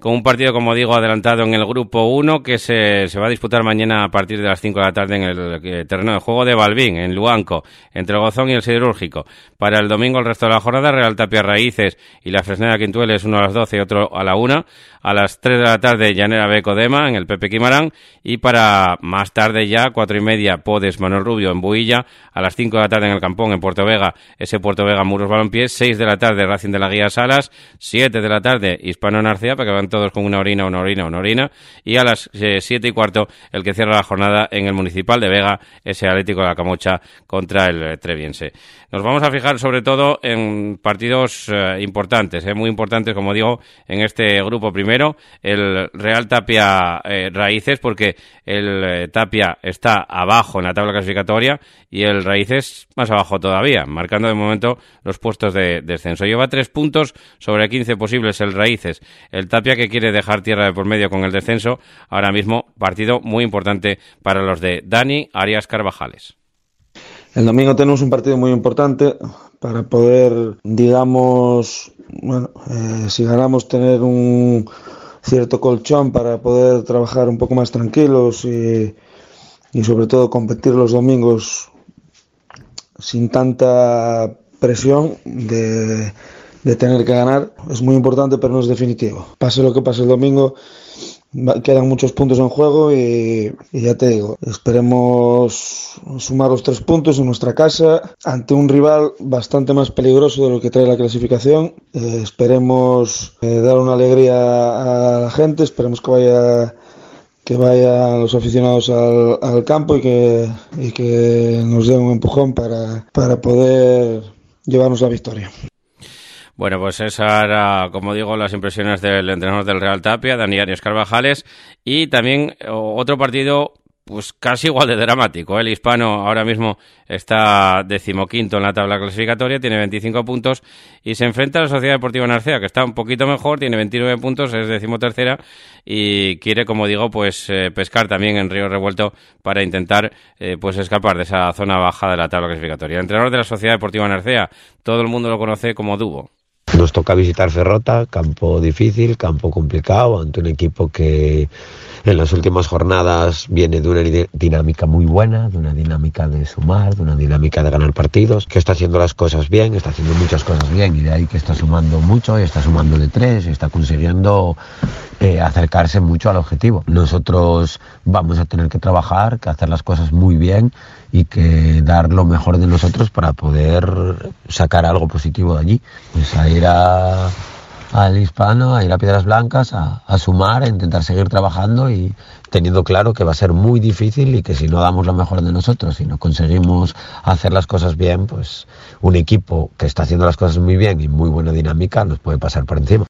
con un partido, como digo, adelantado en el grupo 1 que se, se, va a disputar mañana a partir de las 5 de la tarde en el, eh, terreno de juego de Balbín, en Luanco, entre el Gozón y el Siderúrgico. Para el domingo, el resto de la jornada, Real Tapia Raíces y la Fresneda Quintueles, uno a las 12 y otro a la 1. A las 3 de la tarde, Llanera Becodema en el Pepe Quimarán. Y para más tarde ya, cuatro y media, Podes Manuel Rubio en Builla. A las 5 de la tarde en el Campón, en Puerto Vega, ese Puerto Vega Muros Balompiés. 6 de la tarde, Racing de la Guía Salas. 7 de la tarde, Hispano Narcea, para que van todos con una orina, una orina, una orina. Y a las eh, siete y cuarto, el que cierra la jornada en el Municipal de Vega, ese Atlético de la Camocha contra el eh, Treviense. Nos vamos a fijar sobre todo en partidos eh, importantes, eh, muy importantes, como digo, en este grupo primero, el Real Tapia eh, Raíces, porque el Tapia está abajo en la tabla clasificatoria y el Raíces más abajo todavía, marcando de momento los puestos de descenso. Lleva tres puntos sobre 15 posibles el Raíces. El Tapia que quiere dejar tierra de por medio con el descenso, ahora mismo partido muy importante para los de Dani Arias Carvajales. El domingo tenemos un partido muy importante para poder, digamos, bueno, eh, si ganamos tener un cierto colchón para poder trabajar un poco más tranquilos y, y sobre todo competir los domingos sin tanta presión de, de tener que ganar. Es muy importante, pero no es definitivo. Pase lo que pase el domingo, quedan muchos puntos en juego y, ya te digo, esperemos sumar los tres puntos en nuestra casa ante un rival bastante más peligroso de lo que trae la clasificación. Eh, esperemos eh, dar una alegría a la gente, esperemos que vaya que vayan los aficionados al, al campo y que, y que nos den un empujón para, para poder llevarnos la victoria. Bueno, pues esas era, como digo, las impresiones del entrenador del Real Tapia, Dani Arias Carvajales, y también o- otro partido pues casi igual de dramático. ¿eh? El hispano ahora mismo está decimoquinto en la tabla clasificatoria, tiene 25 puntos y se enfrenta a la Sociedad Deportiva Narcea, que está un poquito mejor, tiene 29 puntos, es decimotercera y quiere, como digo, pues eh, pescar también en Río Revuelto para intentar eh, pues escapar de esa zona baja de la tabla clasificatoria. El entrenador de la Sociedad Deportiva Narcea, todo el mundo lo conoce como Dubo. Nos toca visitar Ferrota, campo difícil, campo complicado, ante un equipo que en las últimas jornadas viene de una di- dinámica muy buena, de una dinámica de sumar, de una dinámica de ganar partidos, que está haciendo las cosas bien, está haciendo muchas cosas bien y de ahí que está sumando mucho, y está sumando de tres, y está consiguiendo eh, acercarse mucho al objetivo. Nosotros vamos a tener que trabajar, que hacer las cosas muy bien y que dar lo mejor de nosotros para poder sacar algo positivo de allí. Pues a ir a, al hispano, a ir a Piedras Blancas, a, sumar, a intentar seguir trabajando y teniendo claro que va a ser muy difícil y que si no damos lo mejor de nosotros, si no conseguimos hacer las cosas bien, pues un equipo que está haciendo las cosas muy bien y muy buena dinámica nos puede pasar por encima.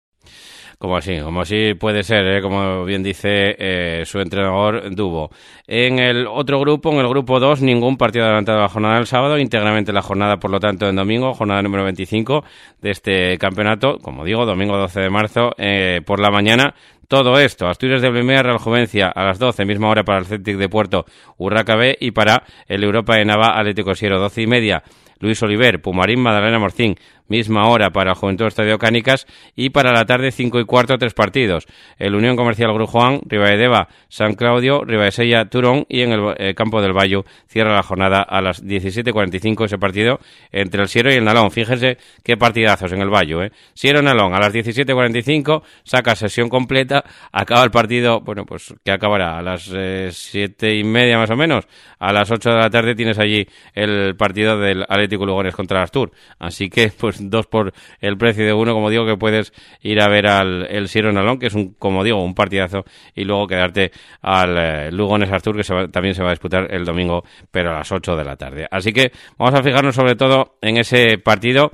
Como así, como así puede ser, ¿eh? como bien dice eh, su entrenador Dubo. En el otro grupo, en el grupo 2, ningún partido adelantado a la jornada del sábado, íntegramente la jornada, por lo tanto, en domingo, jornada número 25 de este campeonato, como digo, domingo 12 de marzo, eh, por la mañana. Todo esto, Asturias de Blimea, Real Juvencia, a las 12, misma hora para el Celtic de Puerto, Urraca B, y para el Europa de Nava, Atlético Siero, 12 y media. Luis Oliver, Pumarín, Madalena Morcín, misma hora para el Juventud Estadio Cánicas y para la tarde 5 y cuarto tres partidos. El Unión Comercial Grujuán, Ribaedeva, San Claudio, Ribaesella, Turón y en el eh, campo del Bayo cierra la jornada a las 17.45 ese partido entre el Siero y el Nalón. Fíjense qué partidazos en el Bayo. ¿eh? Siero Nalón a las 17.45 saca sesión completa, acaba el partido, bueno, pues que acabará a las eh, siete y media más o menos. A las 8 de la tarde tienes allí el partido del Atlético Lugones contra el Astur. Así que, pues dos por el precio de uno, como digo, que puedes ir a ver al el Siero Nalón, que es un, como digo, un partidazo, y luego quedarte al eh, Lugones Astur, que se va- también se va a disputar el domingo, pero a las 8 de la tarde. Así que vamos a fijarnos sobre todo en ese partido.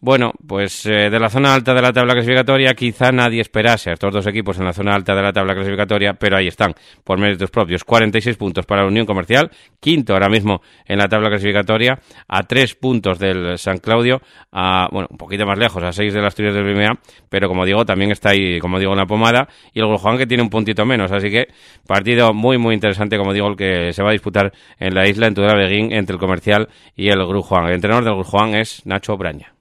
Bueno, pues eh, de la zona alta de la tabla clasificatoria quizá nadie esperase a estos dos equipos en la zona alta de la tabla clasificatoria, pero ahí están, por méritos propios. 46 puntos para la Unión Comercial, quinto ahora mismo en la tabla clasificatoria, a tres puntos del San Claudio, a, bueno, un poquito más lejos, a seis de las Asturias del Bimea, pero como digo, también está ahí, como digo, en la pomada, y el Grujuan que tiene un puntito menos, así que partido muy, muy interesante, como digo, el que se va a disputar en la isla, en Tudela Beguín, entre el Comercial y el Grujuan. El entrenador del Grujuan es Nacho Braña.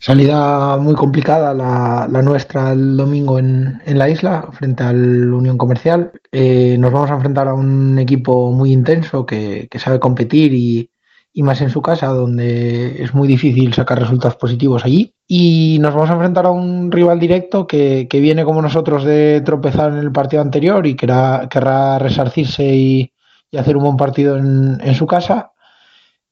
Salida muy complicada la, la nuestra el domingo en, en la isla frente al Unión Comercial. Eh, nos vamos a enfrentar a un equipo muy intenso que, que sabe competir y, y más en su casa, donde es muy difícil sacar resultados positivos allí. Y nos vamos a enfrentar a un rival directo que, que viene como nosotros de tropezar en el partido anterior y querrá, querrá resarcirse y, y hacer un buen partido en, en su casa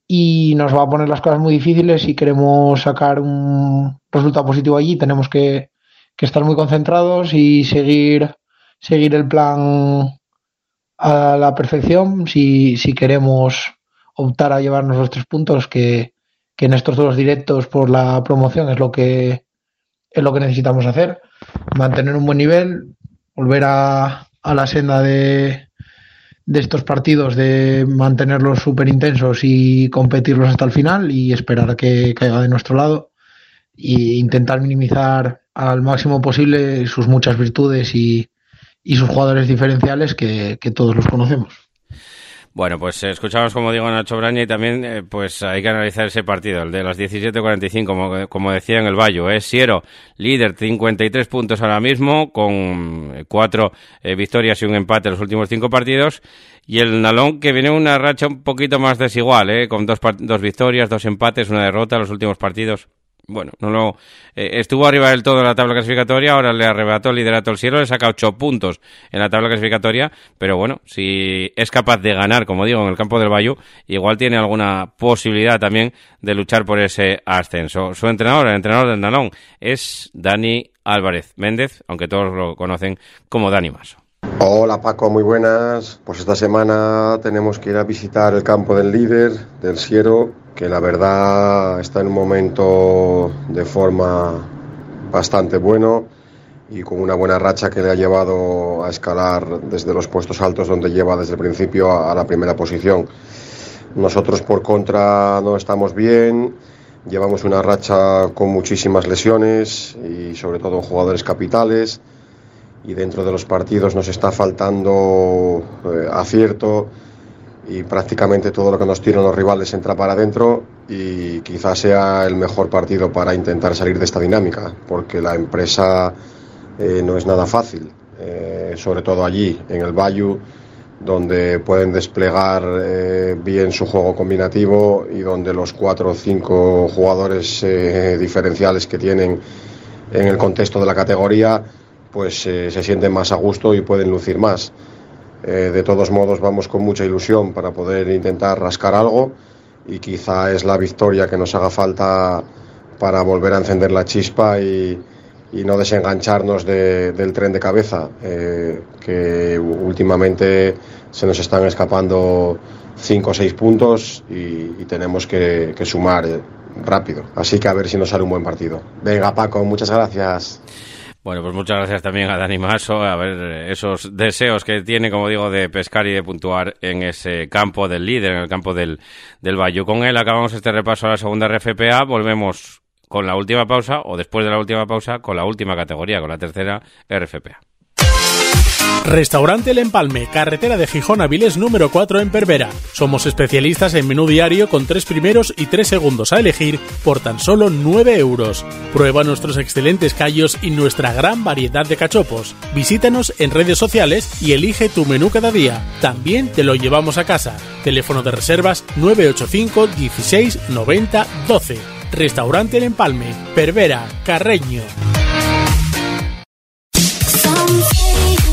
y nos va a poner las cosas muy difíciles si queremos sacar un resultado positivo allí. Tenemos que, que estar muy concentrados y seguir, seguir el plan a la perfección si, si queremos optar a llevarnos los tres puntos que, que en estos dos directos por la promoción es lo que es lo que necesitamos hacer. Mantener un buen nivel, volver a, a la senda de, de estos partidos de mantenerlos súper intensos y competirlos hasta el final y esperar que caiga de nuestro lado e intentar minimizar al máximo posible sus muchas virtudes y, y sus jugadores diferenciales que, que todos los conocemos. Bueno, pues eh, escuchamos como digo Nacho Braña y también eh, pues hay que analizar ese partido, el de las 17.45, como, como decía en el Bayo. Es Siero, líder, 53 puntos ahora mismo, con eh, cuatro victorias y un empate en los últimos cinco partidos. Y el Nalón que viene una racha un poquito más desigual, ¿eh? con dos, dos victorias, dos empates, una derrota en los últimos partidos bueno, no lo eh, estuvo arriba del todo en la tabla clasificatoria, ahora le arrebató el liderato al cielo, le saca ocho puntos en la tabla clasificatoria, pero bueno, si es capaz de ganar, como digo, en el campo del Bayou, igual tiene alguna posibilidad también de luchar por ese ascenso. Su entrenador, el entrenador del Nalón, es Dani Álvarez Méndez, aunque todos lo conocen como Dani Maso. Hola Paco, muy buenas. Pues esta semana tenemos que ir a visitar el campo del líder, del Siero, que la verdad está en un momento de forma bastante bueno y con una buena racha que le ha llevado a escalar desde los puestos altos donde lleva desde el principio a, la primera posición. Nosotros por contra no estamos bien, llevamos una racha con muchísimas lesiones y sobre todo jugadores capitales y dentro de los partidos nos está faltando eh, acierto y prácticamente todo lo que nos tiran los rivales entra para adentro y quizás sea el mejor partido para intentar salir de esta dinámica, porque la empresa eh, no es nada fácil, eh, sobre todo allí, en el Bayou, donde pueden desplegar bien su juego combinativo y donde los cuatro o cinco jugadores diferenciales que tienen en el contexto de la categoría pues eh, se sienten más a gusto y pueden lucir más. Eh, de todos modos vamos con mucha ilusión para poder intentar rascar algo y quizá es la victoria que nos haga falta para volver a encender la chispa y, no desengancharnos del tren de cabeza, eh, que últimamente se nos están escapando cinco o seis puntos y, tenemos que, que sumar rápido. Así que a ver si nos sale un buen partido. Venga Paco, muchas gracias. Bueno, pues muchas gracias también a Dani Maso, a ver esos deseos que tiene, como digo, de pescar y de puntuar en ese campo del líder, en el campo del, del Valle. Con él acabamos este repaso a la segunda RFPA, volvemos con la última pausa, o después de la última pausa, con la última categoría, con la tercera RFPA. Restaurante El Empalme, carretera de Gijón a número 4 en Pervera. Somos especialistas en menú diario con tres primeros y tres segundos a elegir por tan solo 9 euros. Prueba nuestros excelentes callos y nuestra gran variedad de cachopos. Visítanos en redes sociales y elige tu menú cada día. También te lo llevamos a casa. Teléfono de reservas 985 16 90 12. Restaurante El Empalme, Pervera, Carreño.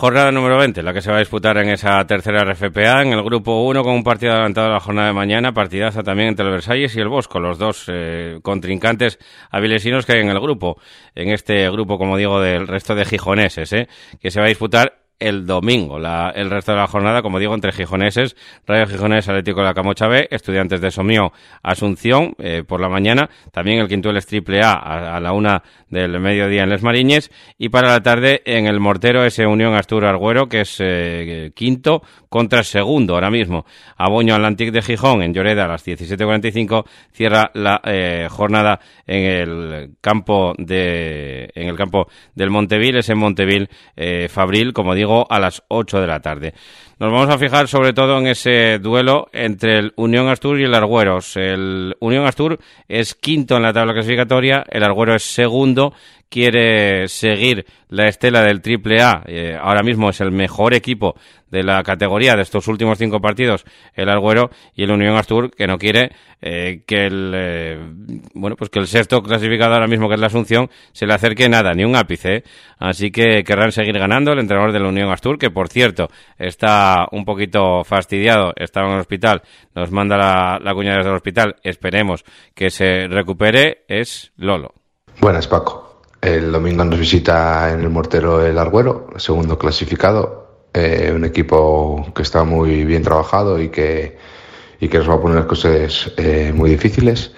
Jornada número 20, la que se va a disputar en esa tercera RFPA, en el grupo 1 con un partido adelantado a la jornada de mañana, partidaza también entre el Versalles y el Bosco, los dos eh, contrincantes avilesinos que hay en el grupo, en este grupo, como digo, del resto de gijoneses, eh, que se va a disputar el domingo. el resto de la jornada, como digo, entre gijoneses, Rayo Gijones, Atlético de la Camocha B, Estudiantes de Somío, Asunción, eh, por la mañana, también el Quintuel es triple A, a, la una del mediodía en Les Mariñes, y para la tarde en el Mortero ese Unión Astur Argüero, que es eh, quinto contra segundo ahora mismo. Aboño Atlantic de Gijón en Lloreda a las 17.45 cierra la eh, jornada en el campo de en el campo del Monteville, es en Monteville Fabril, como digo, a las 8 de la tarde. Nos vamos a fijar sobre todo en ese duelo entre el Unión Astur y el Argüeros. El Unión Astur es quinto en la tabla clasificatoria, el Argüero es segundo quiere seguir la estela del Triple A, eh, ahora mismo es el mejor equipo de la categoría de estos últimos cinco partidos, el Arguero y el Unión Astur, que no quiere eh, que el eh, bueno pues que el sexto clasificado ahora mismo que es la Asunción se le acerque nada, ni un ápice, así que querrán seguir ganando el entrenador de la Unión Astur, que por cierto está un poquito fastidiado, estaba en el hospital, nos manda la, la cuña desde el hospital, esperemos que se recupere, es Lolo. Buenas Paco. El domingo nos visita en el Mortero el Arguero, segundo clasificado, eh, un equipo que está muy bien trabajado y que, y que nos va a poner cosas eh, muy difíciles.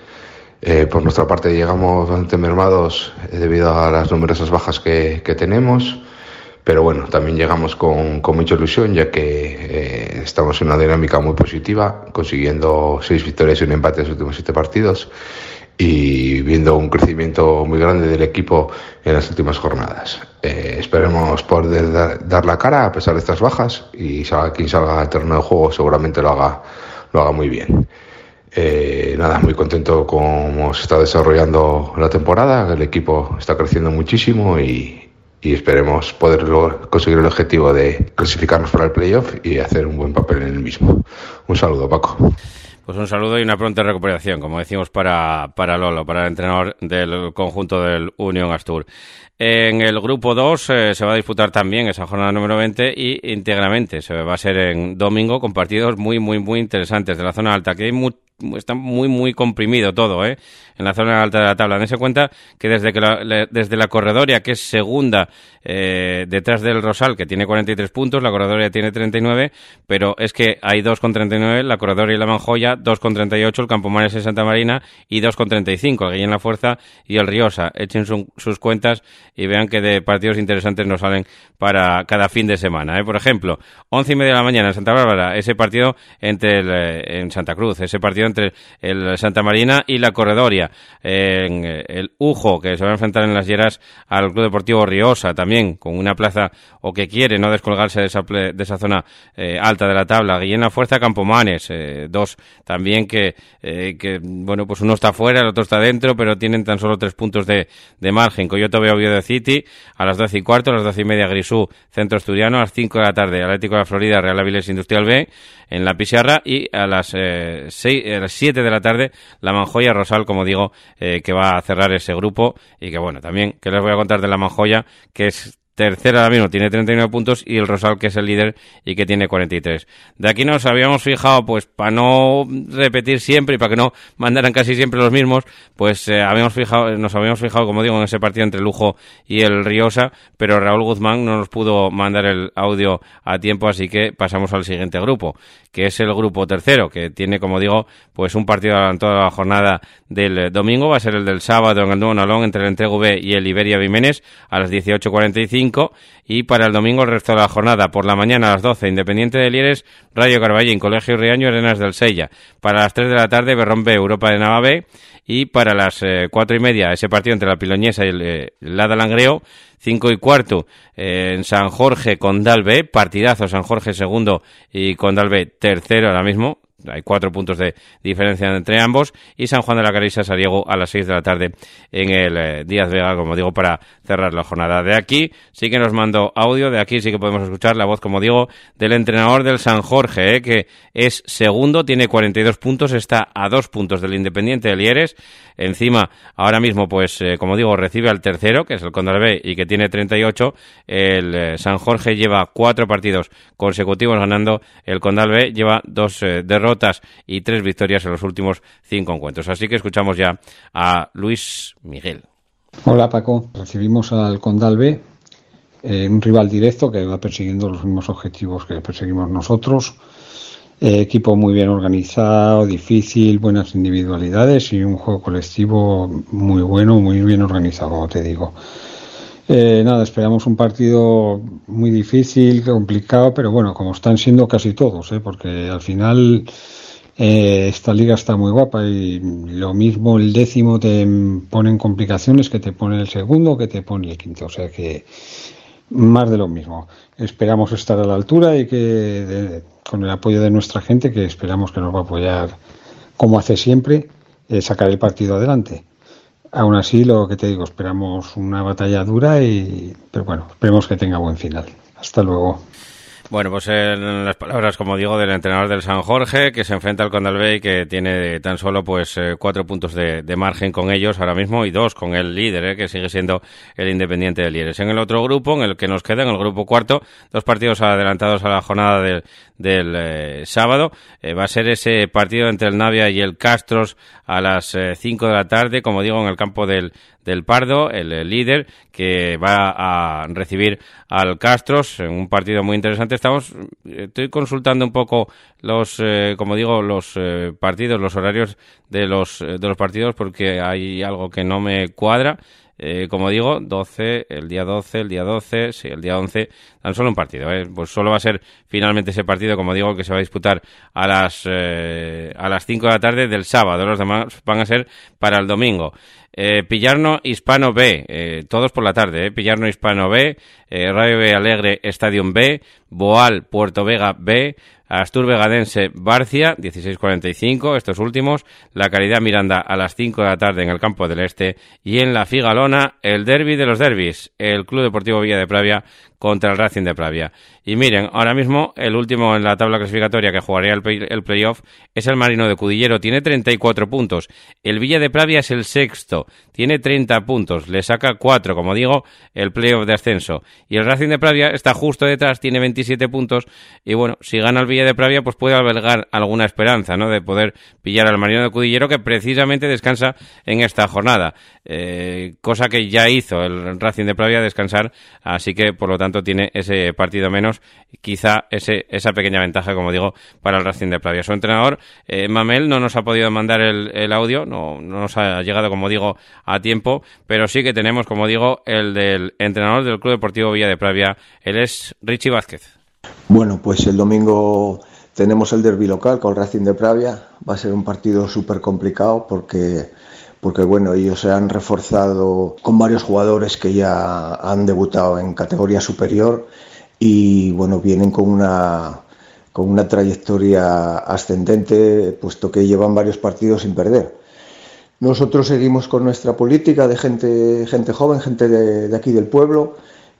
Eh, por nuestra parte llegamos bastante mermados debido a las numerosas bajas que, que, tenemos, pero bueno, también llegamos con, con mucha ilusión ya que estamos en una dinámica muy positiva, consiguiendo seis victorias y un empate en los últimos siete partidos y viendo un crecimiento muy grande del equipo en las últimas jornadas. Eh, esperemos poder dar, la cara a pesar de estas bajas y salga, quien salga al terreno de juego seguramente lo haga, lo haga muy bien. Eh, nada, muy contento cómo se está desarrollando la temporada, el equipo está creciendo muchísimo y, y esperemos poder conseguir el objetivo de clasificarnos para el playoff y hacer un buen papel en el mismo. Un saludo, Paco. Pues un saludo y una pronta recuperación, como decimos, para, para Lolo, para el entrenador del conjunto del Unión Astur. En el grupo 2 eh, se va a disputar también esa jornada número 20 y íntegramente se va a ser en domingo con partidos muy, muy, muy interesantes de la zona alta, que hay está muy, muy comprimido todo, ¿eh? En la zona alta de la tabla. Dense cuenta que desde, que la, desde la corredoria, que es segunda eh, detrás del Rosal, que tiene 43 puntos, la corredoria tiene 39, pero es que hay dos con 39, la corredoria y la Manjoya, dos con 38, el Campomanes en Santa Marina y dos con 35, el Guillén La Fuerza y el Riosa. Echen sus cuentas y vean que de partidos interesantes nos salen para cada fin de semana. ¿eh? Por ejemplo, once y media de la mañana en Santa Bárbara, ese partido entre el, eh, en Santa Cruz, ese partido entre el Santa Marina y la Corredoria. En el Ujo, que se va a enfrentar en las Lleras al Club Deportivo Riosa, también con una plaza o que quiere no descolgarse de esa, de esa zona eh, alta de la tabla. Guillena Fuerza Campomanes, eh, dos también que, eh, que, bueno, pues uno está fuera, el otro está dentro, pero tienen tan solo tres puntos de, de margen. Coyote veo de City a las doce y cuarto, a las doce y media Grisú, Centro Asturiano, a las cinco de la tarde Atlético de la Florida, Real Avilés Industrial B, en la Pizarra y a las, eh, seis, a las 7 de la tarde la Manjoya Rosal, como digo, eh, que va a cerrar ese grupo y que bueno, también que les voy a contar de la Manjoya, que es tercera ahora mismo, tiene 39 puntos y el Rosal que es el líder y que tiene 43. De aquí nos habíamos fijado, pues para no repetir siempre y para que no mandaran casi siempre los mismos, pues eh, habíamos fijado, nos habíamos fijado, como digo, en ese partido entre Lujo y el Riosa, pero Raúl Guzmán no nos pudo mandar el audio a tiempo, así que pasamos al siguiente grupo, que es el grupo tercero, que tiene, como digo, pues un partido en toda la jornada del domingo, va a ser el del sábado en el Nuevo Nalón entre el Entrego y el Iberia Vimenes a las 18.45 y para el domingo el resto de la jornada. Por la mañana a las 12, Independiente de Lieres, Rayo Carballín, Colegio Riaño, Arenas del Sella. Para las 3 de la tarde, Berrón B, Europa de Navabe. Y para las eh, cuatro y media, ese partido entre la Piloñesa y el, eh, Lada Langreo. 5 y cuarto eh, en San Jorge, Condal B. Partidazo, San Jorge segundo y Condal B tercero ahora mismo hay cuatro puntos de diferencia entre ambos y San Juan de la Carisa Sariego a las seis de la tarde en el eh, Díaz Vega, como digo, para cerrar la jornada. De aquí sí que nos mando audio, de aquí sí que podemos escuchar la voz, como digo, del entrenador del San Jorge, eh, que es segundo, tiene 42 puntos, está a dos puntos del Independiente de Lieres. Encima, ahora mismo, pues, eh, como digo, recibe al tercero, que es el B y que tiene 38. El San Jorge lleva cuatro partidos consecutivos ganando. El B lleva dos derrotas y tres victorias en los últimos cinco encuentros. Así que escuchamos ya a Luis Miguel. Hola Paco, recibimos al Condal B, eh, un rival directo que va persiguiendo los mismos objetivos que perseguimos nosotros. Eh, equipo muy bien organizado, difícil, buenas individualidades y un juego colectivo muy bueno, muy bien organizado, como te digo. Eh, nada, esperamos un partido muy difícil, complicado, pero bueno, como están siendo casi todos, ¿eh? porque al final eh, esta liga está muy guapa y lo mismo el décimo te pone en complicaciones que te pone el segundo, que te pone el quinto, o sea que más de lo mismo. Esperamos estar a la altura y que con el apoyo de nuestra gente, que esperamos que nos va a apoyar como hace siempre, sacar el partido adelante. Aún así, lo que te digo, esperamos una batalla dura y, pero bueno, esperemos que tenga buen final. Hasta luego. Bueno, pues en las palabras, como digo, del entrenador del San Jorge, que se enfrenta al Condalbey, que tiene tan solo pues eh, cuatro puntos de, margen con ellos ahora mismo y dos con el líder, eh, que sigue siendo el Independiente de Lieres. En el otro grupo, en el que nos queda, en el grupo cuarto, dos partidos adelantados a la jornada del, del eh, sábado. va a ser ese partido entre el Navia y el Castros a las cinco de la tarde, como digo, en el campo del, del Pardo, el, líder, que va a recibir al Castros en un partido muy interesante. Estamos, estoy consultando un poco los, eh, como digo, los eh, partidos, los horarios de los, de los partidos, porque hay algo que no me cuadra. Eh, como digo, 12, el día 12, el día 12, sí, el día 11, tan solo un partido. Pues solo va a ser finalmente ese partido, como digo, que se va a disputar a las, a las 5 de la tarde del sábado. Los demás van a ser para el domingo. Eh, Pillarno Hispano B, eh, todos por la tarde, eh, Pillarno Hispano B, eh, Radio B Alegre Stadium B, Boal Puerto Vega B, Astur Vegadense Barcia, 16.45, estos últimos, La Caridad Miranda a las 5 de la tarde en el Campo del Este y en la Figalona, el derby de los derbis, el Club Deportivo Villa de Pravia contra el Racing de Pravia. Y miren, ahora mismo el último en la tabla clasificatoria que jugaría el, playoff es el Marino de Cudillero, tiene 34 puntos. El Villa de Pravia es el sexto, tiene 30 puntos, le saca 4, como digo, el playoff de ascenso. Y el Racing de Pravia está justo detrás, tiene 27 puntos. Y bueno, si gana el Villa de Pravia, pues puede albergar alguna esperanza, ¿no? De poder pillar al Marino de Cudillero que precisamente descansa en esta jornada. Eh, cosa que ya hizo el Racing de Pravia descansar, así que por lo tanto tiene ese partido menos, quizá ese, esa pequeña ventaja, como digo, para el Racing de Pravia. Su entrenador, eh, Mamel, no nos ha podido mandar el, audio, no, no, nos ha llegado, como digo, a tiempo, pero sí que tenemos, como digo, el del entrenador del Club Deportivo Villa de Pravia, él es Richie Vázquez. Bueno, pues el domingo tenemos el derby local con Racing de Pravia, va a ser un partido súper complicado porque porque bueno, ellos se han reforzado con varios jugadores que ya han debutado en categoría superior y bueno, vienen con una, con una trayectoria ascendente, puesto que llevan varios partidos sin perder. Nosotros seguimos con nuestra política de gente, gente joven, gente de, aquí del pueblo.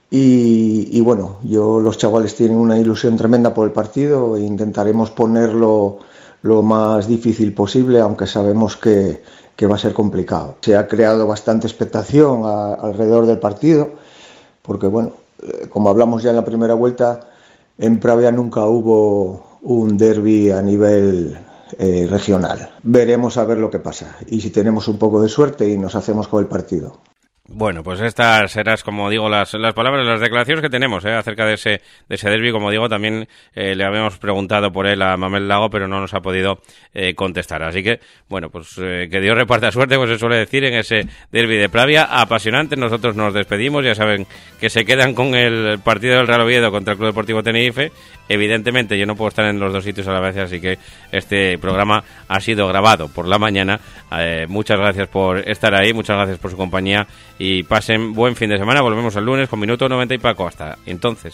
Y, bueno, yo, los chavales tienen una ilusión tremenda por el partido e intentaremos ponerlo lo más difícil posible, aunque sabemos que, que va a ser complicado. Se ha creado bastante expectación alrededor del partido, porque bueno, eh, como hablamos ya en la primera vuelta, en Pravia nunca hubo un derby a nivel eh, regional. Veremos a ver lo que pasa y si tenemos un poco de suerte y nos hacemos con el partido. Bueno, pues estas serán, como digo, las, las palabras, las declaraciones que tenemos ¿eh? acerca de ese, de ese derby. Como digo, también eh, le habíamos preguntado por él a Mamel Lago, pero no nos ha podido eh, contestar. Así que, bueno, pues eh, que Dios reparta suerte, pues se suele decir en ese derby de Pravia. Apasionante, nosotros nos despedimos. Ya saben que se quedan con el partido del Real Oviedo contra el Club Deportivo Tenerife. Evidentemente, yo no puedo estar en los dos sitios a la vez, así que este programa ha sido grabado por la mañana. muchas gracias por estar ahí, muchas gracias por su compañía y pasen buen fin de semana. Volvemos el lunes con minuto 90 y Paco. Hasta entonces.